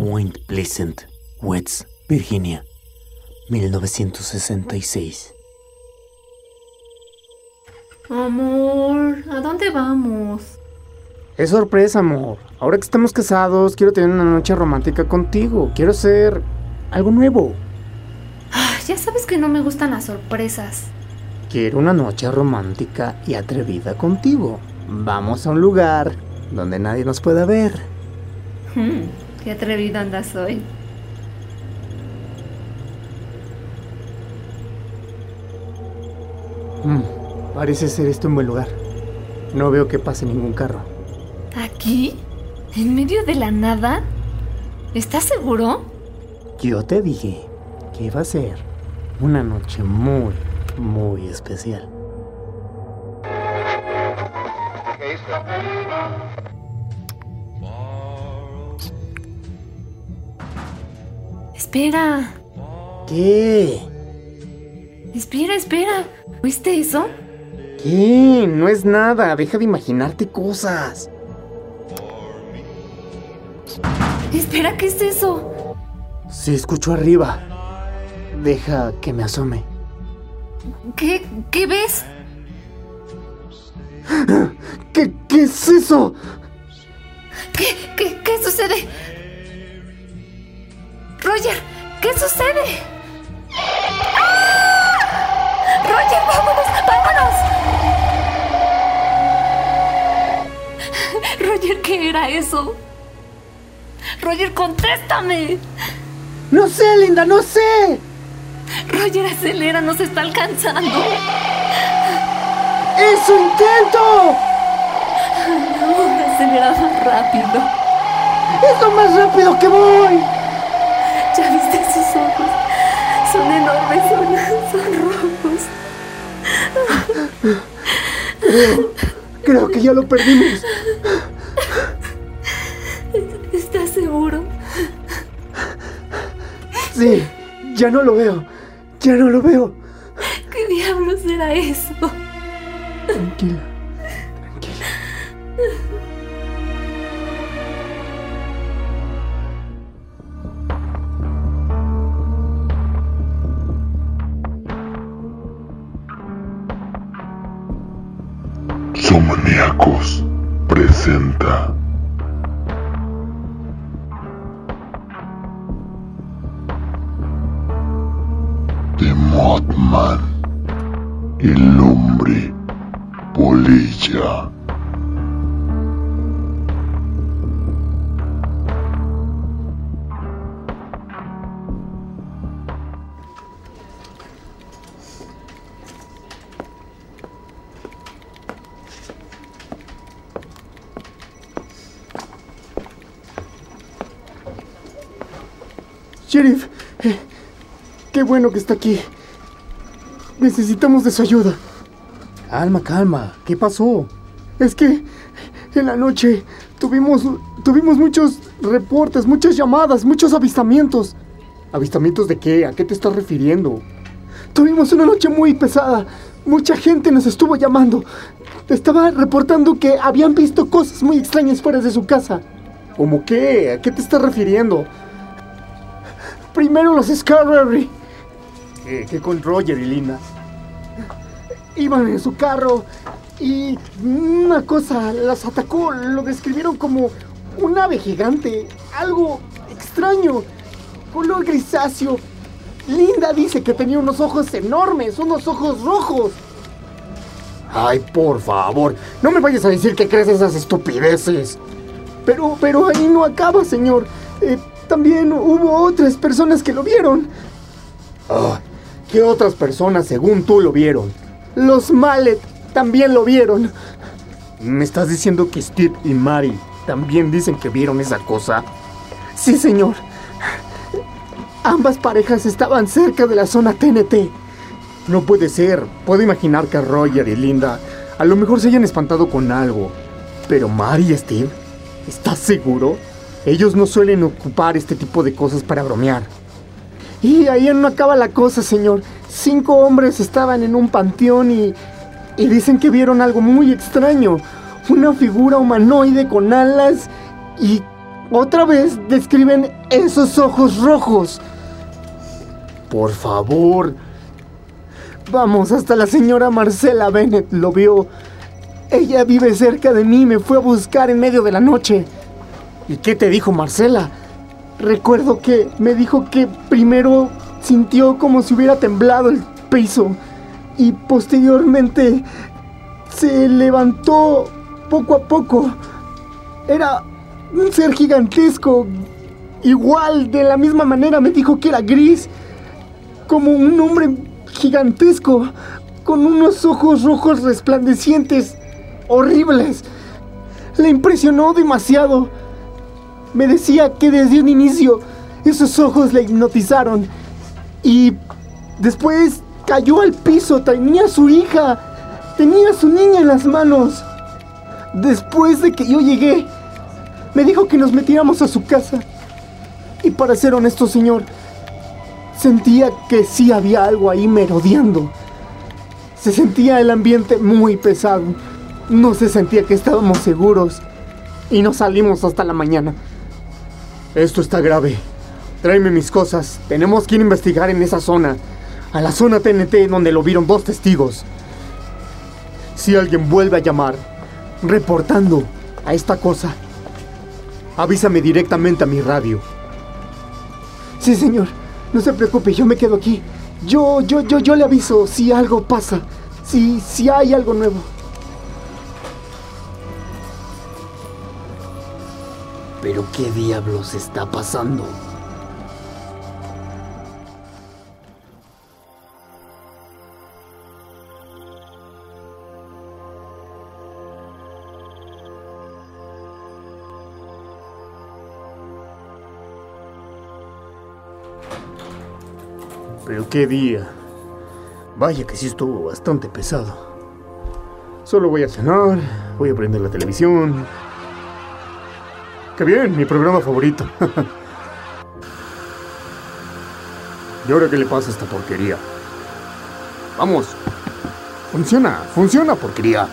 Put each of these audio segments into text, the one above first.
Point Pleasant, West Virginia, 1966. Amor, ¿a dónde vamos? Es sorpresa, amor. Ahora que estamos casados, quiero tener una noche romántica contigo. Quiero hacer algo nuevo. Ah, ya sabes que no me gustan las sorpresas. Quiero una noche romántica y atrevida contigo. Vamos a un lugar donde nadie nos pueda ver. Hmm, qué atrevido andas hoy. Mm, parece ser esto un buen lugar. No veo que pase ningún carro. ¿Aquí? ¿En medio de la nada? ¿Estás seguro? Yo te dije que iba a ser una noche muy, muy especial. Espera, ¿Qué? espera, espera. ¿Viste eso? ¿Qué? No es nada. Deja de imaginarte cosas. Espera, ¿qué es eso? Se escuchó arriba. Deja que me asome. ¿Qué, qué ves? ¿Qué, qué es eso? ¿Qué, qué, qué sucede? Roger, ¿qué sucede? ¡Ah! Roger, vámonos, vámonos. Roger, ¿qué era eso? Roger, contéstame. No sé, Linda, no sé. Roger, acelera, nos está alcanzando. ¡Es su intento! No, acelera más rápido. ¡Es lo más rápido que voy! ¿Ya viste sus ojos? Son enormes, son, son rojos. Creo, creo que ya lo perdimos. ¿Estás seguro? Sí, ya no lo veo. Ya no lo veo. ¿Qué diablos era eso? Tranquila, tranquila. Mothman, el hombre polilla. Sheriff, eh, qué bueno que está aquí. Necesitamos de su ayuda. Calma, calma. ¿Qué pasó? Es que en la noche tuvimos, tuvimos muchos reportes, muchas llamadas, muchos avistamientos. ¿Avistamientos de qué? ¿A qué te estás refiriendo? Tuvimos una noche muy pesada. Mucha gente nos estuvo llamando. Estaba reportando que habían visto cosas muy extrañas fuera de su casa. ¿Cómo qué? ¿A qué te estás refiriendo? Primero los Scarberry. Que, que con Roger y Linda. Iban en su carro y una cosa las atacó. Lo describieron como un ave gigante. Algo extraño. Color grisáceo. Linda dice que tenía unos ojos enormes, unos ojos rojos. Ay, por favor, no me vayas a decir que crees esas estupideces. Pero, pero ahí no acaba, señor. Eh, también hubo otras personas que lo vieron. Ah, ¿Qué otras personas, según tú, lo vieron? Los Mallet también lo vieron. ¿Me estás diciendo que Steve y Mary también dicen que vieron esa cosa? Sí, señor. Ambas parejas estaban cerca de la zona TNT. No puede ser. Puedo imaginar que Roger y Linda a lo mejor se hayan espantado con algo. Pero Mary y Steve, ¿estás seguro? Ellos no suelen ocupar este tipo de cosas para bromear. Y ahí no acaba la cosa, señor. Cinco hombres estaban en un panteón y, y dicen que vieron algo muy extraño. Una figura humanoide con alas y otra vez describen esos ojos rojos. Por favor. Vamos, hasta la señora Marcela Bennett lo vio. Ella vive cerca de mí, me fue a buscar en medio de la noche. ¿Y qué te dijo Marcela? Recuerdo que me dijo que primero sintió como si hubiera temblado el piso y posteriormente se levantó poco a poco. Era un ser gigantesco, igual, de la misma manera me dijo que era gris, como un hombre gigantesco, con unos ojos rojos resplandecientes, horribles. Le impresionó demasiado. Me decía que desde un inicio esos ojos le hipnotizaron y después cayó al piso, tenía a su hija, tenía a su niña en las manos. Después de que yo llegué, me dijo que nos metiéramos a su casa. Y para ser honesto, señor, sentía que sí había algo ahí merodeando. Se sentía el ambiente muy pesado. No se sentía que estábamos seguros. Y no salimos hasta la mañana. Esto está grave. Tráeme mis cosas. Tenemos que ir a investigar en esa zona. A la zona TNT donde lo vieron dos testigos. Si alguien vuelve a llamar, reportando a esta cosa, avísame directamente a mi radio. Sí, señor. No se preocupe, yo me quedo aquí. Yo, yo, yo, yo le aviso si algo pasa. Si, si hay algo nuevo. ¿Pero qué diablos está pasando? Pero qué día. Vaya que sí estuvo bastante pesado. Solo voy a cenar, voy a prender la televisión. Qué bien, mi programa favorito. ¿Y ahora qué le pasa a esta porquería? Vamos. Funciona, funciona, porquería.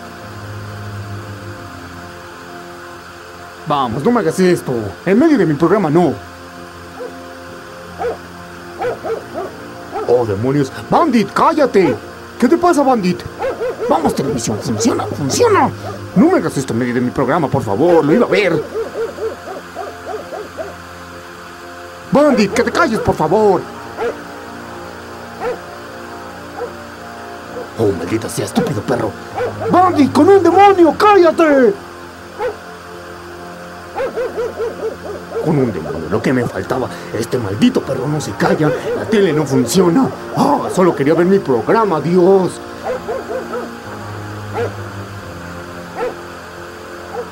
Vamos, no me hagas esto. En medio de mi programa no. Oh, demonios. Bandit, cállate. ¿Qué te pasa, Bandit? Vamos, televisión, funciona, funciona. No me hagas esto en medio de mi programa, por favor. Lo iba a ver. Bandit, que te calles, por favor. Oh, maldita sea, estúpido perro. Bandit, con un demonio, cállate. Con un demonio, lo que me faltaba. Este maldito perro no se calla. La tele no funciona. Ah, solo quería ver mi programa, Dios.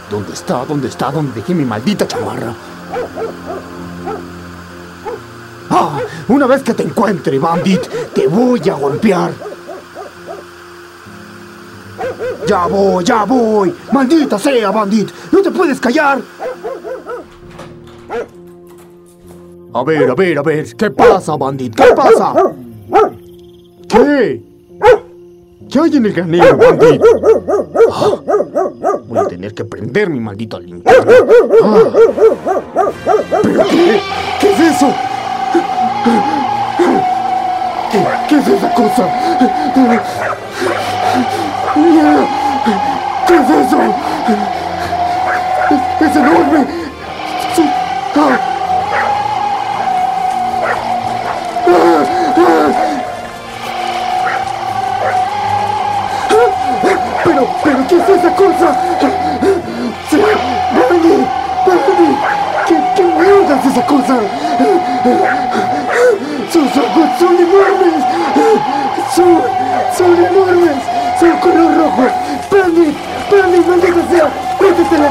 ¿Dónde está? ¿Dónde está? ¿Dónde dejé mi maldita chamarra? Una vez que te encuentre, Bandit, te voy a golpear. Ya voy, ya voy. Maldita sea, Bandit. No te puedes callar. A ver, a ver, a ver. ¿Qué pasa, Bandit? ¿Qué pasa? ¿Qué? ¿Qué hay en el granero, Bandit? Voy a tener que prender mi maldita linterna. Ah. ¿Pero qué? ¿Qué es eso? Es esa cosa? ¿Qué es eso? Es, es enorme. Pero, pero, ¿qué es esa cosa? Sí, Brandy, ¿qué, qué mierda es esa cosa?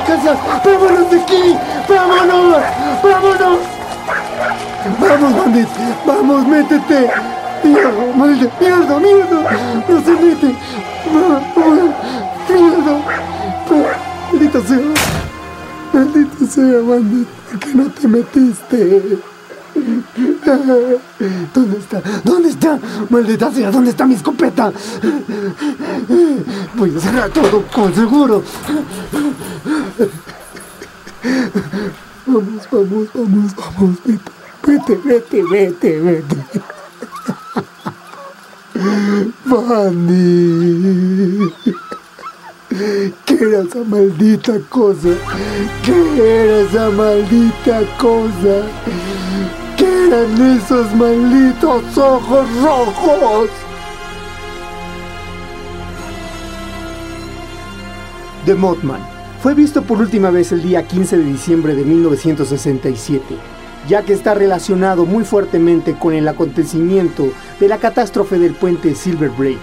Métete en la casa, vámonos de aquí, vámonos, vámonos. Vamos, Bandit, vamos, métete. Mierda, maldita, mierda, mierda, no se mete. Mierda, maldita sea. Maldita sea, Bandit, ¿por qué no te metiste? ¿Dónde está? ¿Dónde está? Maldita sea, ¿dónde está mi escopeta? Voy a cerrar todo con seguro. Vamos, vamos, vamos, vamos, vete, vete, vete, vete, vete. Fanny. ¿Qué era esa maldita cosa? ¿Qué era esa maldita cosa? ¿Qué eran esos malditos ojos rojos? The Mothman fue visto por última vez el día 15 de diciembre de 1967, ya que está relacionado muy fuertemente con el acontecimiento de la catástrofe del puente Silver Braid.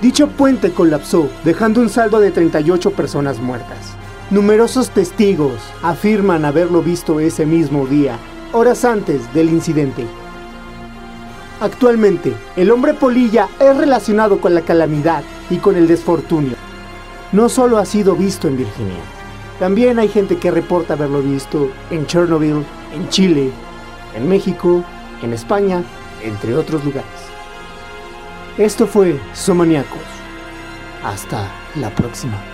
Dicho puente colapsó, dejando un saldo de 38 personas muertas. Numerosos testigos afirman haberlo visto ese mismo día, horas antes del incidente. Actualmente, el hombre polilla es relacionado con la calamidad y con el desfortunio. No solo ha sido visto en Virginia, también hay gente que reporta haberlo visto en Chernobyl, en Chile, en México, en España, entre otros lugares. Esto fue Somaniacos. Hasta la próxima.